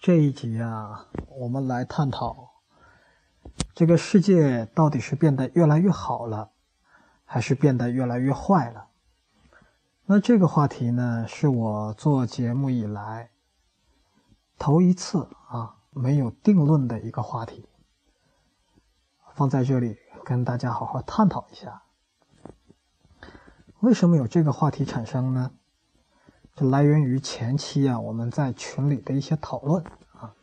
这一集啊，我们来探讨这个世界到底是变得越来越好了，还是变得越来越坏了？那这个话题呢，是我做节目以来头一次啊没有定论的一个话题，放在这里跟大家好好探讨一下。为什么有这个话题产生呢？来源于前期啊我们在群里的一些讨论啊。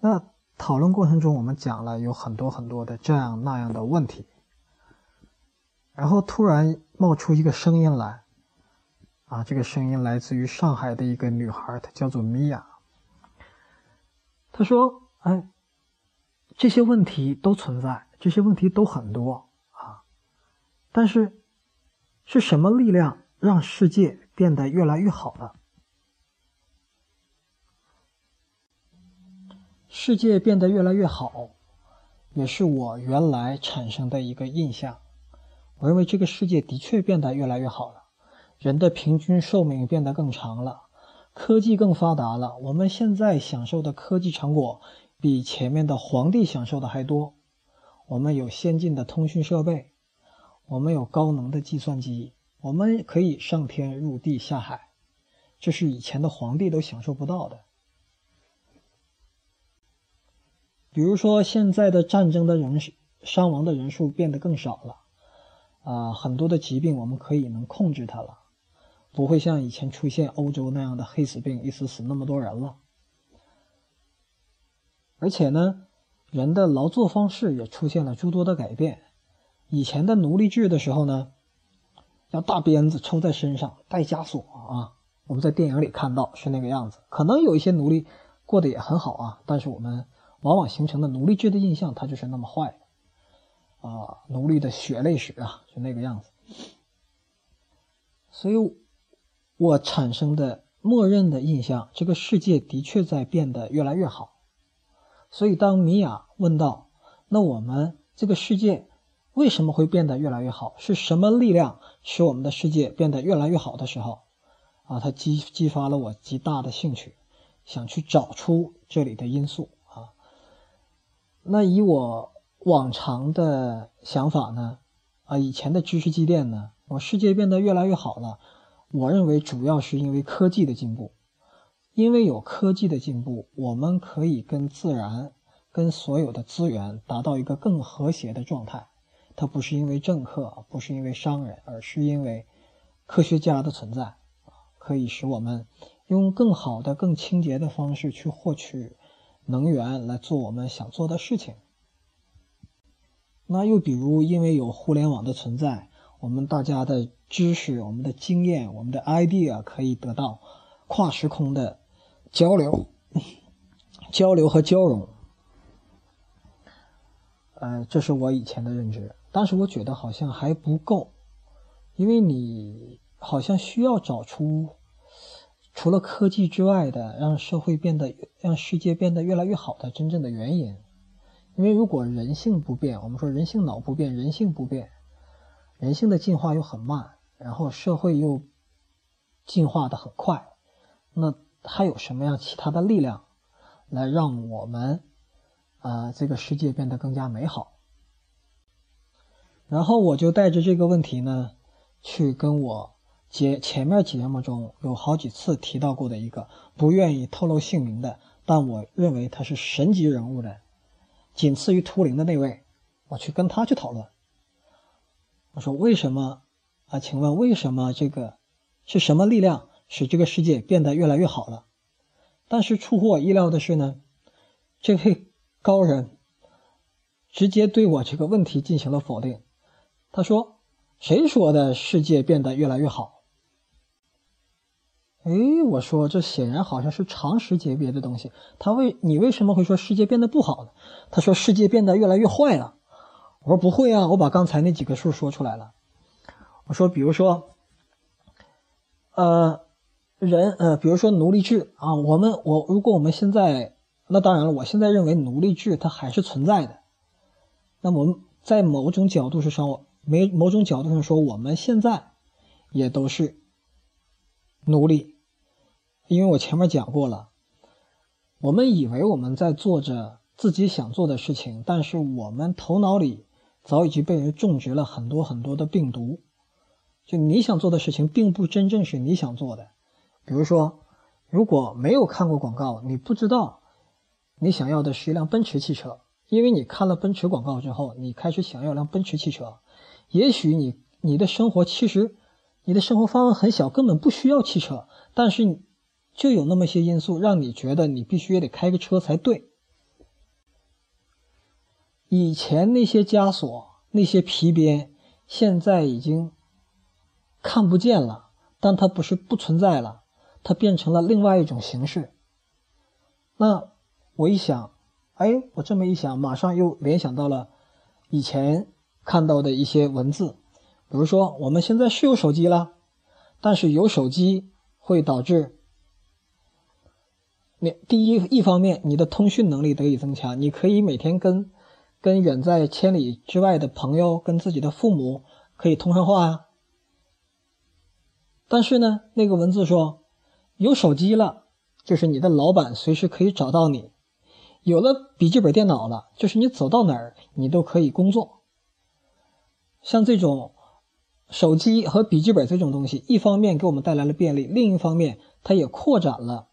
那讨论过程中，我们讲了有很多很多的这样那样的问题，然后突然冒出一个声音来，啊，这个声音来自于上海的一个女孩，她叫做米娅。她说：“哎，这些问题都存在，这些问题都很多啊，但是。”是什么力量让世界变得越来越好了？世界变得越来越好，也是我原来产生的一个印象。我认为这个世界的确变得越来越好了，人的平均寿命变得更长了，科技更发达了。我们现在享受的科技成果比前面的皇帝享受的还多。我们有先进的通讯设备。我们有高能的计算机，我们可以上天入地下海，这是以前的皇帝都享受不到的。比如说，现在的战争的人伤亡的人数变得更少了，啊，很多的疾病我们可以能控制它了，不会像以前出现欧洲那样的黑死病，一死死那么多人了。而且呢，人的劳作方式也出现了诸多的改变。以前的奴隶制的时候呢，要大鞭子抽在身上，带枷锁啊。我们在电影里看到是那个样子。可能有一些奴隶过得也很好啊，但是我们往往形成的奴隶制的印象，它就是那么坏啊。奴隶的血泪史啊，就那个样子。所以，我产生的默认的印象，这个世界的确在变得越来越好。所以，当米娅问到：“那我们这个世界？”为什么会变得越来越好？是什么力量使我们的世界变得越来越好的时候，啊，它激激发了我极大的兴趣，想去找出这里的因素啊。那以我往常的想法呢，啊，以前的知识积淀呢，我世界变得越来越好了。我认为主要是因为科技的进步，因为有科技的进步，我们可以跟自然、跟所有的资源达到一个更和谐的状态。它不是因为政客，不是因为商人，而是因为科学家的存在可以使我们用更好的、更清洁的方式去获取能源，来做我们想做的事情。那又比如，因为有互联网的存在，我们大家的知识、我们的经验、我们的 idea 可以得到跨时空的交流、交流和交融。呃，这是我以前的认知。但是我觉得好像还不够，因为你好像需要找出除了科技之外的让社会变得、让世界变得越来越好的真正的原因。因为如果人性不变，我们说人性脑不变，人性不变，人性的进化又很慢，然后社会又进化的很快，那还有什么样其他的力量来让我们啊这个世界变得更加美好？然后我就带着这个问题呢，去跟我节前面节目中有好几次提到过的一个不愿意透露姓名的，但我认为他是神级人物的，仅次于图灵的那位，我去跟他去讨论。我说为什么啊？请问为什么这个是什么力量使这个世界变得越来越好了？但是出乎我意料的是呢，这位高人直接对我这个问题进行了否定。他说：“谁说的世界变得越来越好？”哎，我说这显然好像是常识级别的东西。他为你为什么会说世界变得不好呢？他说世界变得越来越坏了。我说不会啊，我把刚才那几个数说出来了。我说，比如说，呃，人，呃，比如说奴隶制啊，我们我如果我们现在，那当然了，我现在认为奴隶制它还是存在的。那我们在某种角度上，没某种角度上说，我们现在也都是奴隶，因为我前面讲过了，我们以为我们在做着自己想做的事情，但是我们头脑里早已经被人种植了很多很多的病毒。就你想做的事情，并不真正是你想做的。比如说，如果没有看过广告，你不知道你想要的是一辆奔驰汽车，因为你看了奔驰广告之后，你开始想要辆奔驰汽车。也许你你的生活其实你的生活方案很小，根本不需要汽车，但是就有那么些因素让你觉得你必须也得开个车才对。以前那些枷锁、那些皮鞭，现在已经。看不见了，但它不是不存在了，它变成了另外一种形式。那我一想，哎，我这么一想，马上又联想到了以前看到的一些文字，比如说我们现在是有手机了，但是有手机会导致你第一一方面你的通讯能力得以增强，你可以每天跟跟远在千里之外的朋友、跟自己的父母可以通上话啊。但是呢，那个文字说，有手机了，就是你的老板随时可以找到你；有了笔记本电脑了，就是你走到哪儿你都可以工作。像这种手机和笔记本这种东西，一方面给我们带来了便利，另一方面它也扩展了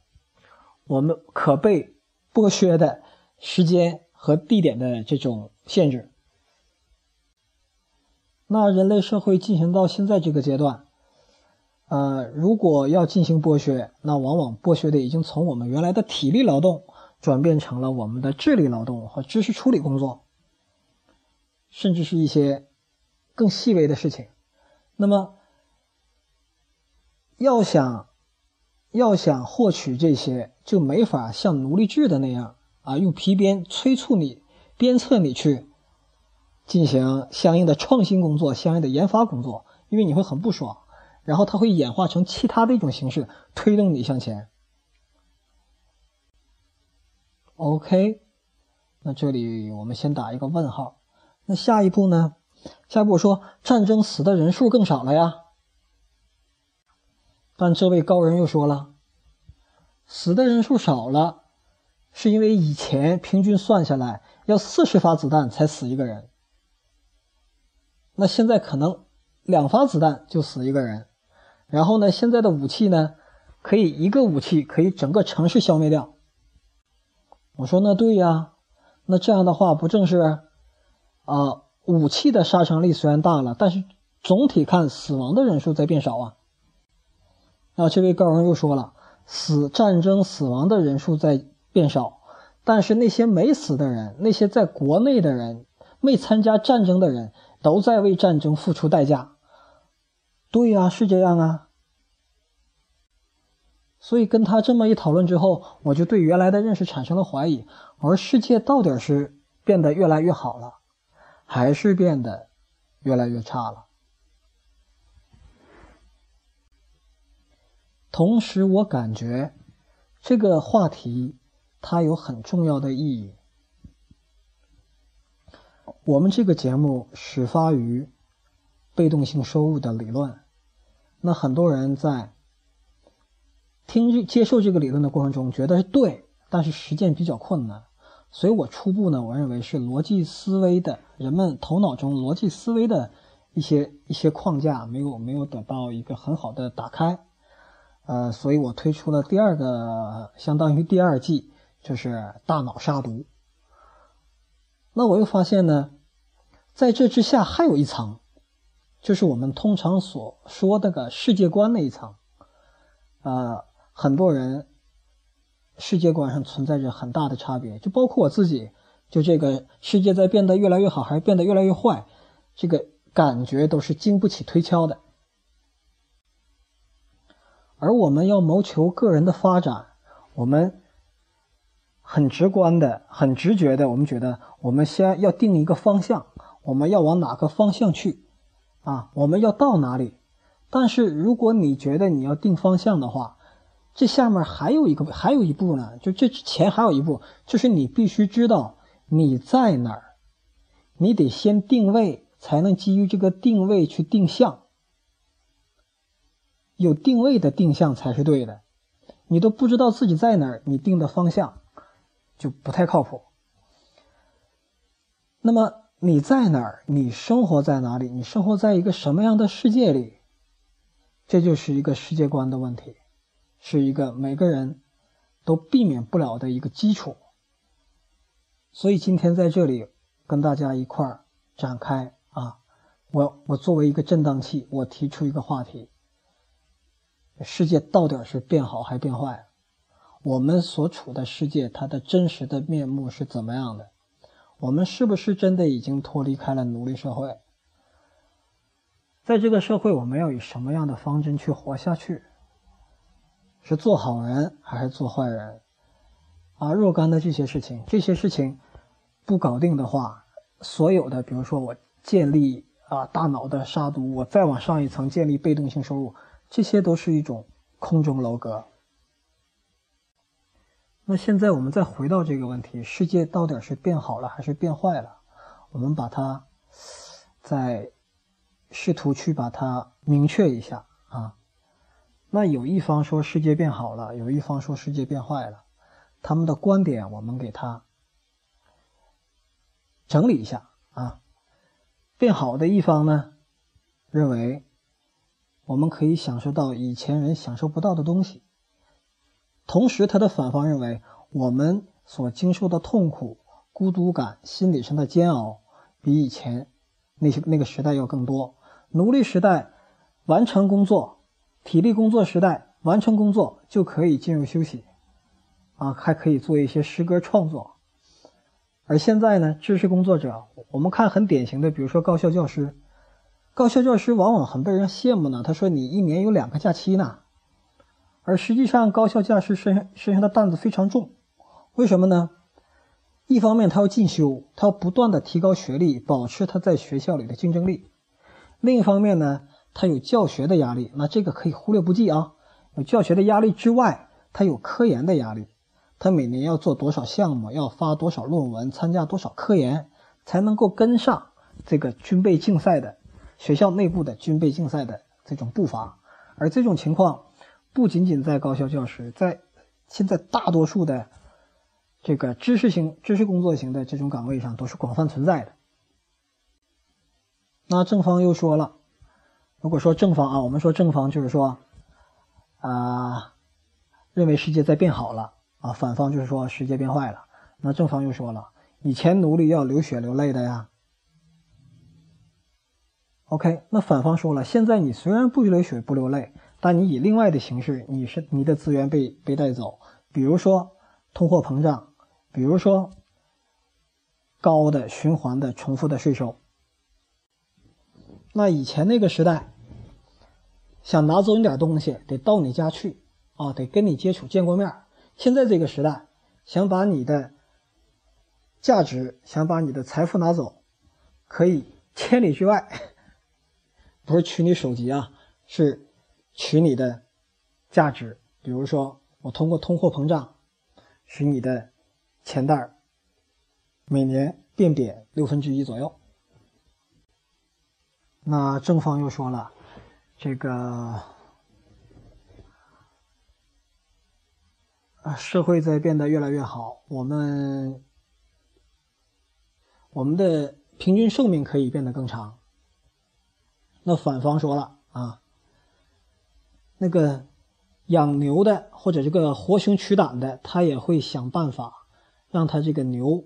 我们可被剥削的时间和地点的这种限制。那人类社会进行到现在这个阶段。呃，如果要进行剥削，那往往剥削的已经从我们原来的体力劳动转变成了我们的智力劳动和知识处理工作，甚至是一些更细微的事情。那么，要想要想获取这些，就没法像奴隶制的那样啊，用皮鞭催促你、鞭策你去进行相应的创新工作、相应的研发工作，因为你会很不爽。然后它会演化成其他的一种形式，推动你向前。OK，那这里我们先打一个问号。那下一步呢？下一步说战争死的人数更少了呀。但这位高人又说了，死的人数少了，是因为以前平均算下来要四十发子弹才死一个人，那现在可能两发子弹就死一个人。然后呢？现在的武器呢，可以一个武器可以整个城市消灭掉。我说那对呀，那这样的话不正是啊？武器的杀伤力虽然大了，但是总体看死亡的人数在变少啊。那这位高人又说了，死战争死亡的人数在变少，但是那些没死的人，那些在国内的人，没参加战争的人，都在为战争付出代价。对呀，是这样啊。所以跟他这么一讨论之后，我就对原来的认识产生了怀疑。而世界到底是变得越来越好了，还是变得越来越差了？同时，我感觉这个话题它有很重要的意义。我们这个节目始发于。被动性收入的理论，那很多人在听接受这个理论的过程中觉得是对，但是实践比较困难。所以我初步呢，我认为是逻辑思维的人们头脑中逻辑思维的一些一些框架没有没有得到一个很好的打开，呃，所以我推出了第二个，相当于第二季，就是大脑杀毒。那我又发现呢，在这之下还有一层。就是我们通常所说那个世界观那一层，呃，很多人世界观上存在着很大的差别，就包括我自己，就这个世界在变得越来越好还是变得越来越坏，这个感觉都是经不起推敲的。而我们要谋求个人的发展，我们很直观的、很直觉的，我们觉得我们先要定一个方向，我们要往哪个方向去。啊，我们要到哪里？但是如果你觉得你要定方向的话，这下面还有一个，还有一步呢。就这之前还有一步，就是你必须知道你在哪儿，你得先定位，才能基于这个定位去定向。有定位的定向才是对的。你都不知道自己在哪儿，你定的方向就不太靠谱。那么你在哪儿？你生活在哪里？你生活在一个什么样的世界里？这就是一个世界观的问题，是一个每个人都避免不了的一个基础。所以今天在这里跟大家一块儿展开啊，我我作为一个震荡器，我提出一个话题：世界到底是变好还是变坏？我们所处的世界，它的真实的面目是怎么样的？我们是不是真的已经脱离开了奴隶社会？在这个社会，我们要以什么样的方针去活下去？是做好人还是做坏人？啊，若干的这些事情，这些事情不搞定的话，所有的，比如说我建立啊大脑的杀毒，我再往上一层建立被动性收入，这些都是一种空中楼阁。那现在我们再回到这个问题：世界到底是变好了还是变坏了？我们把它在。试图去把它明确一下啊，那有一方说世界变好了，有一方说世界变坏了，他们的观点我们给他整理一下啊。变好的一方呢，认为我们可以享受到以前人享受不到的东西，同时他的反方认为我们所经受的痛苦、孤独感、心理上的煎熬，比以前那些那个时代要更多。奴隶时代完成工作，体力工作时代完成工作就可以进入休息，啊，还可以做一些诗歌创作。而现在呢，知识工作者，我们看很典型的，比如说高校教师，高校教师往往很被人羡慕呢。他说你一年有两个假期呢，而实际上高校教师身身上的担子非常重，为什么呢？一方面他要进修，他要不断的提高学历，保持他在学校里的竞争力。另一方面呢，他有教学的压力，那这个可以忽略不计啊。有教学的压力之外，他有科研的压力，他每年要做多少项目，要发多少论文，参加多少科研，才能够跟上这个军备竞赛的学校内部的军备竞赛的这种步伐。而这种情况不仅仅在高校教师，在现在大多数的这个知识型、知识工作型的这种岗位上都是广泛存在的。那正方又说了，如果说正方啊，我们说正方就是说，啊，认为世界在变好了啊，反方就是说世界变坏了。那正方又说了，以前奴隶要流血流泪的呀。OK，那反方说了，现在你虽然不流血不流泪，但你以另外的形式，你是你的资源被被带走，比如说通货膨胀，比如说高的循环的重复的税收。那以前那个时代，想拿走你点东西，得到你家去啊，得跟你接触见过面。现在这个时代，想把你的价值，想把你的财富拿走，可以千里之外，不是取你手机啊，是取你的价值。比如说，我通过通货膨胀，使你的钱袋每年变贬六分之一左右。那正方又说了，这个啊，社会在变得越来越好，我们我们的平均寿命可以变得更长。那反方说了啊，那个养牛的或者这个活熊取胆的，他也会想办法让他这个牛。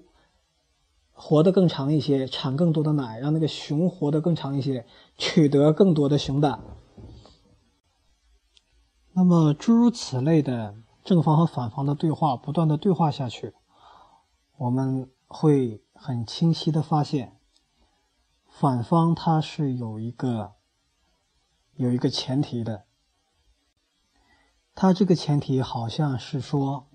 活得更长一些，产更多的奶，让那个熊活得更长一些，取得更多的熊胆。那么诸如此类的正方和反方的对话，不断的对话下去，我们会很清晰的发现，反方他是有一个有一个前提的，他这个前提好像是说，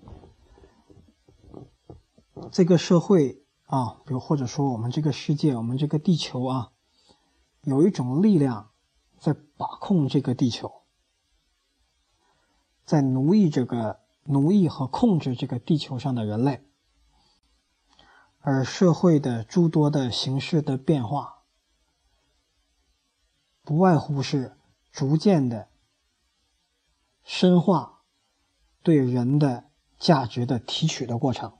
这个社会。啊，比如或者说我们这个世界，我们这个地球啊，有一种力量在把控这个地球，在奴役这个奴役和控制这个地球上的人类，而社会的诸多的形式的变化，不外乎是逐渐的深化对人的价值的提取的过程。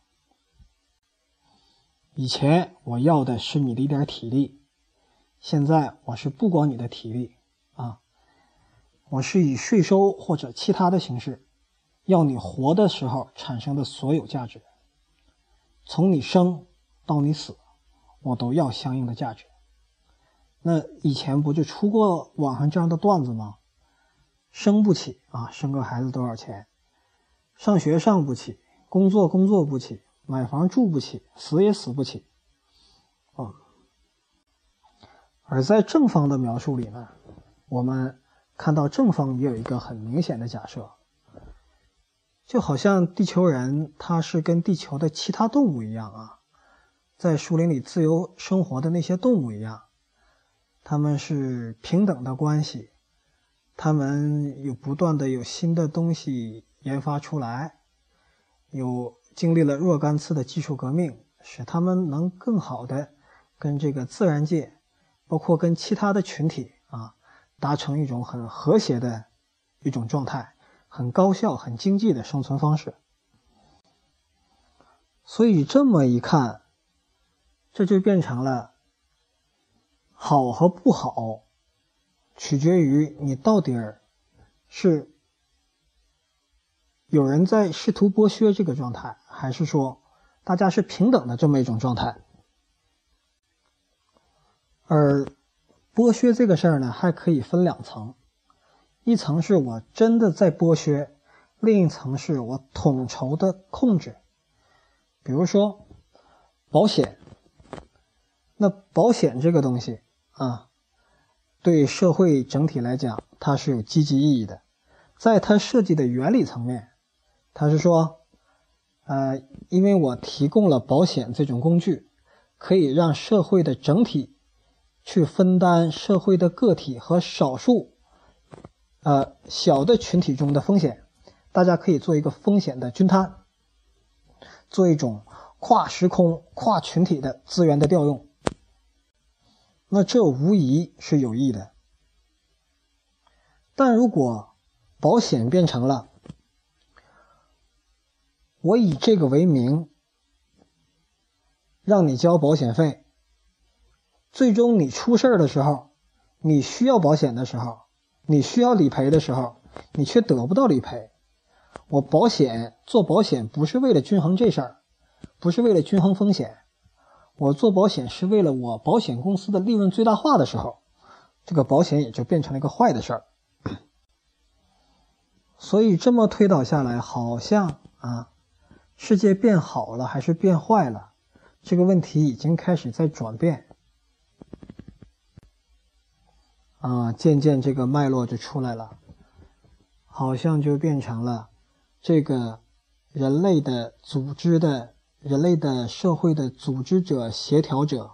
以前我要的是你的一点体力，现在我是不光你的体力啊，我是以税收或者其他的形式，要你活的时候产生的所有价值，从你生到你死，我都要相应的价值。那以前不就出过网上这样的段子吗？生不起啊，生个孩子多少钱？上学上不起，工作工作不起，买房住不起，死也死不起。啊，而在正方的描述里呢，我们看到正方也有一个很明显的假设，就好像地球人他是跟地球的其他动物一样啊，在树林里自由生活的那些动物一样。他们是平等的关系，他们有不断的有新的东西研发出来，有经历了若干次的技术革命，使他们能更好的跟这个自然界，包括跟其他的群体啊，达成一种很和谐的一种状态，很高效、很经济的生存方式。所以这么一看，这就变成了。好和不好，取决于你到底是有人在试图剥削这个状态，还是说大家是平等的这么一种状态。而剥削这个事儿呢，还可以分两层：一层是我真的在剥削，另一层是我统筹的控制。比如说保险，那保险这个东西。啊，对社会整体来讲，它是有积极意义的。在它设计的原理层面，它是说，呃，因为我提供了保险这种工具，可以让社会的整体去分担社会的个体和少数，呃，小的群体中的风险，大家可以做一个风险的均摊，做一种跨时空、跨群体的资源的调用。那这无疑是有益的，但如果保险变成了我以这个为名，让你交保险费，最终你出事儿的时候，你需要保险的时候，你需要理赔的时候，你却得不到理赔。我保险做保险不是为了均衡这事儿，不是为了均衡风险。我做保险是为了我保险公司的利润最大化的时候，这个保险也就变成了一个坏的事儿。所以这么推导下来，好像啊，世界变好了还是变坏了，这个问题已经开始在转变。啊，渐渐这个脉络就出来了，好像就变成了这个人类的组织的。人类的社会的组织者、协调者，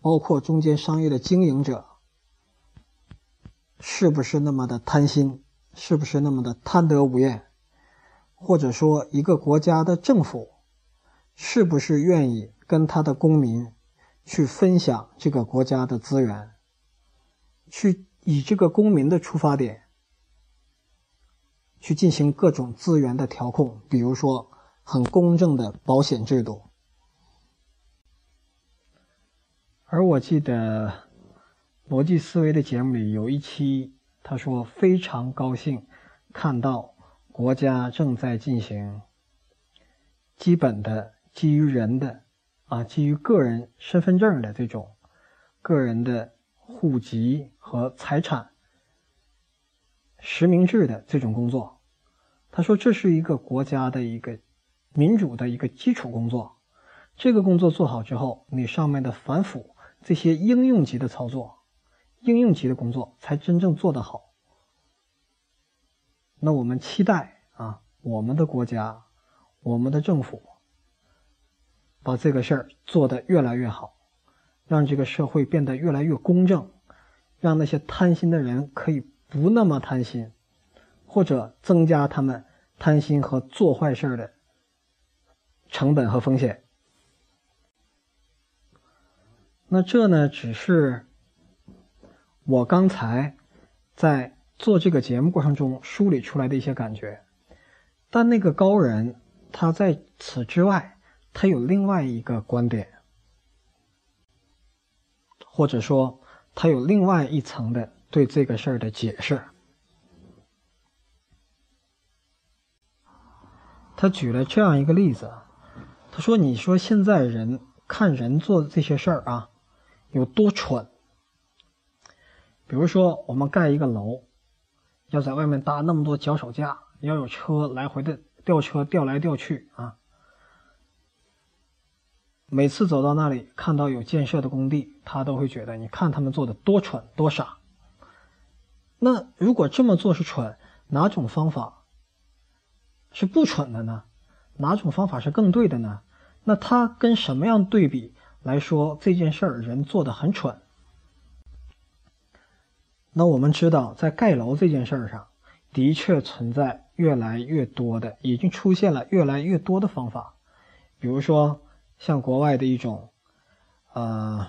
包括中间商业的经营者，是不是那么的贪心？是不是那么的贪得无厌？或者说，一个国家的政府，是不是愿意跟他的公民去分享这个国家的资源，去以这个公民的出发点去进行各种资源的调控？比如说。很公正的保险制度，而我记得逻辑思维的节目里有一期，他说非常高兴看到国家正在进行基本的基于人的啊，基于个人身份证的这种个人的户籍和财产实名制的这种工作。他说这是一个国家的一个。民主的一个基础工作，这个工作做好之后，你上面的反腐这些应用级的操作、应用级的工作才真正做得好。那我们期待啊，我们的国家、我们的政府把这个事儿做得越来越好，让这个社会变得越来越公正，让那些贪心的人可以不那么贪心，或者增加他们贪心和做坏事的。成本和风险，那这呢，只是我刚才在做这个节目过程中梳理出来的一些感觉。但那个高人，他在此之外他有另外一个观点，或者说他有另外一层的对这个事儿的解释。他举了这样一个例子，他说：“你说现在人看人做的这些事儿啊，有多蠢？比如说，我们盖一个楼，要在外面搭那么多脚手架，要有车来回的吊车吊来吊去啊。每次走到那里，看到有建设的工地，他都会觉得，你看他们做的多蠢多傻。那如果这么做是蠢，哪种方法？”是不蠢的呢？哪种方法是更对的呢？那他跟什么样对比来说这件事儿人做的很蠢？那我们知道，在盖楼这件事儿上，的确存在越来越多的，已经出现了越来越多的方法。比如说，像国外的一种，呃，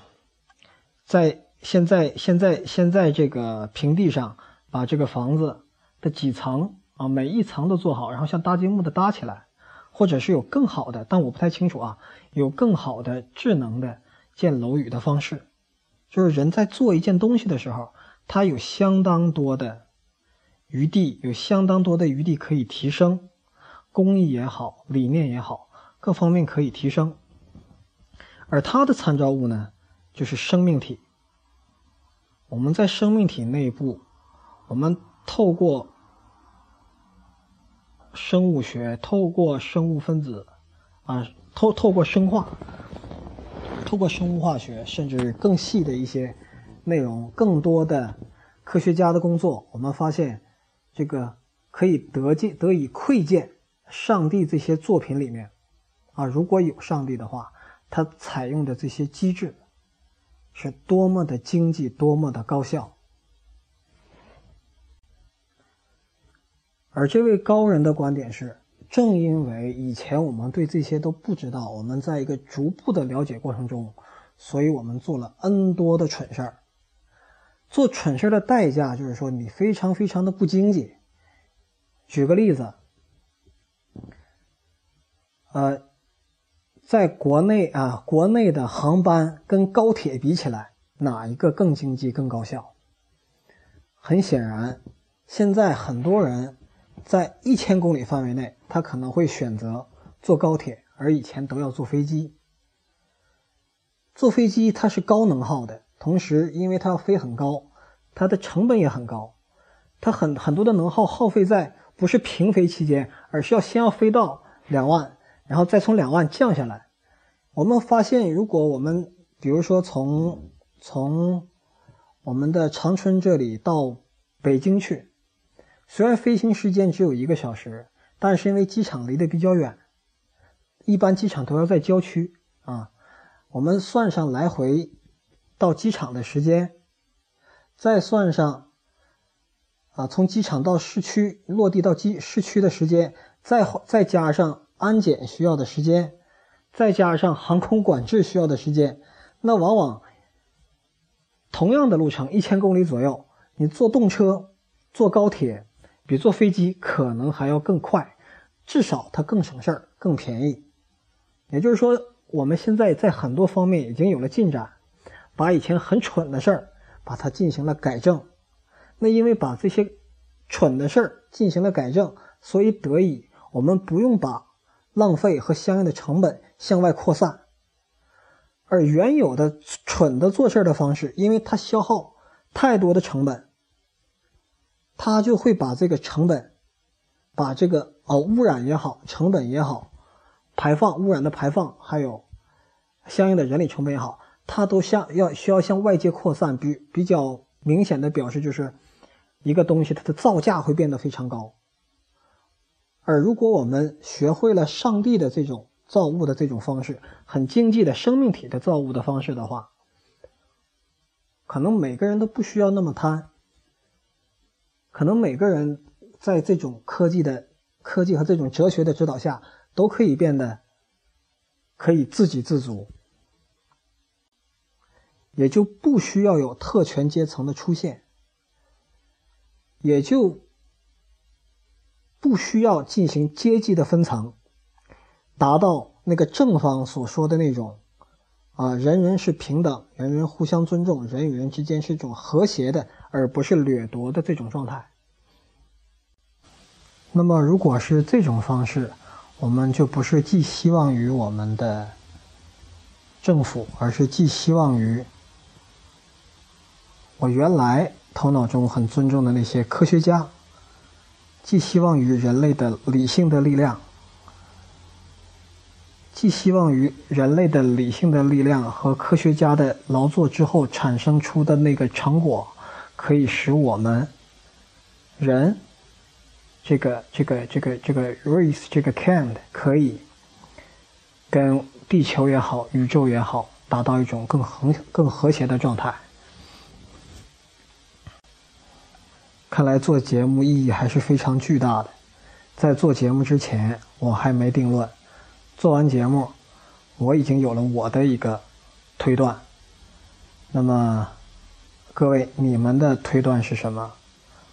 在现在现在现在这个平地上，把这个房子的几层。啊，每一层都做好，然后像搭积木的搭起来，或者是有更好的，但我不太清楚啊，有更好的智能的建楼宇的方式，就是人在做一件东西的时候，它有相当多的余地，有相当多的余地可以提升，工艺也好，理念也好，各方面可以提升。而它的参照物呢，就是生命体。我们在生命体内部，我们透过。生物学透过生物分子，啊，透透过生化，透过生物化学，甚至更细的一些内容，更多的科学家的工作，我们发现，这个可以得见得以窥见上帝这些作品里面，啊，如果有上帝的话，他采用的这些机制，是多么的经济，多么的高效。而这位高人的观点是：正因为以前我们对这些都不知道，我们在一个逐步的了解过程中，所以我们做了 N 多的蠢事儿。做蠢事的代价就是说你非常非常的不经济。举个例子，呃，在国内啊，国内的航班跟高铁比起来，哪一个更经济、更高效？很显然，现在很多人。在一千公里范围内，他可能会选择坐高铁，而以前都要坐飞机。坐飞机它是高能耗的，同时因为它要飞很高，它的成本也很高，它很很多的能耗耗费在不是平飞期间，而是要先要飞到两万，然后再从两万降下来。我们发现，如果我们比如说从从我们的长春这里到北京去。虽然飞行时间只有一个小时，但是因为机场离得比较远，一般机场都要在郊区啊。我们算上来回到机场的时间，再算上啊从机场到市区落地到机市区的时间，再再加上安检需要的时间，再加上航空管制需要的时间，那往往同样的路程一千公里左右，你坐动车、坐高铁。比坐飞机可能还要更快，至少它更省事儿、更便宜。也就是说，我们现在在很多方面已经有了进展，把以前很蠢的事儿把它进行了改正。那因为把这些蠢的事儿进行了改正，所以得以我们不用把浪费和相应的成本向外扩散。而原有的蠢的做事的方式，因为它消耗太多的成本。他就会把这个成本，把这个哦污染也好，成本也好，排放污染的排放，还有相应的人力成本也好，它都向要需要向外界扩散。比比较明显的表示就是，一个东西它的造价会变得非常高。而如果我们学会了上帝的这种造物的这种方式，很经济的生命体的造物的方式的话，可能每个人都不需要那么贪。可能每个人在这种科技的科技和这种哲学的指导下，都可以变得可以自给自足，也就不需要有特权阶层的出现，也就不需要进行阶级的分层，达到那个正方所说的那种，啊，人人是平等，人人互相尊重，人与人之间是一种和谐的，而不是掠夺的这种状态。那么，如果是这种方式，我们就不是寄希望于我们的政府，而是寄希望于我原来头脑中很尊重的那些科学家，寄希望于人类的理性的力量。寄希望于人类的理性的力量和科学家的劳作之后产生出的那个成果，可以使我们人这个这个这个这个 race 这个 kind 可以跟地球也好，宇宙也好，达到一种更和更和谐的状态。看来做节目意义还是非常巨大的。在做节目之前，我还没定论。做完节目，我已经有了我的一个推断。那么，各位，你们的推断是什么？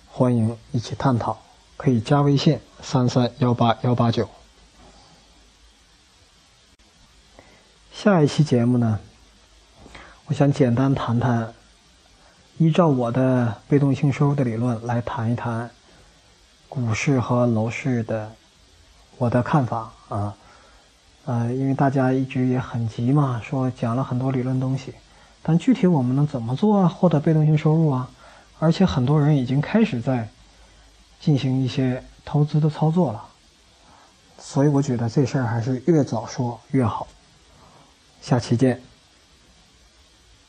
欢迎一起探讨，可以加微信三三幺八幺八九。下一期节目呢，我想简单谈谈，依照我的被动性收入的理论来谈一谈股市和楼市的我的看法啊。呃，因为大家一直也很急嘛，说讲了很多理论东西，但具体我们能怎么做啊？获得被动性收入啊？而且很多人已经开始在进行一些投资的操作了，所以我觉得这事儿还是越早说越好。下期见。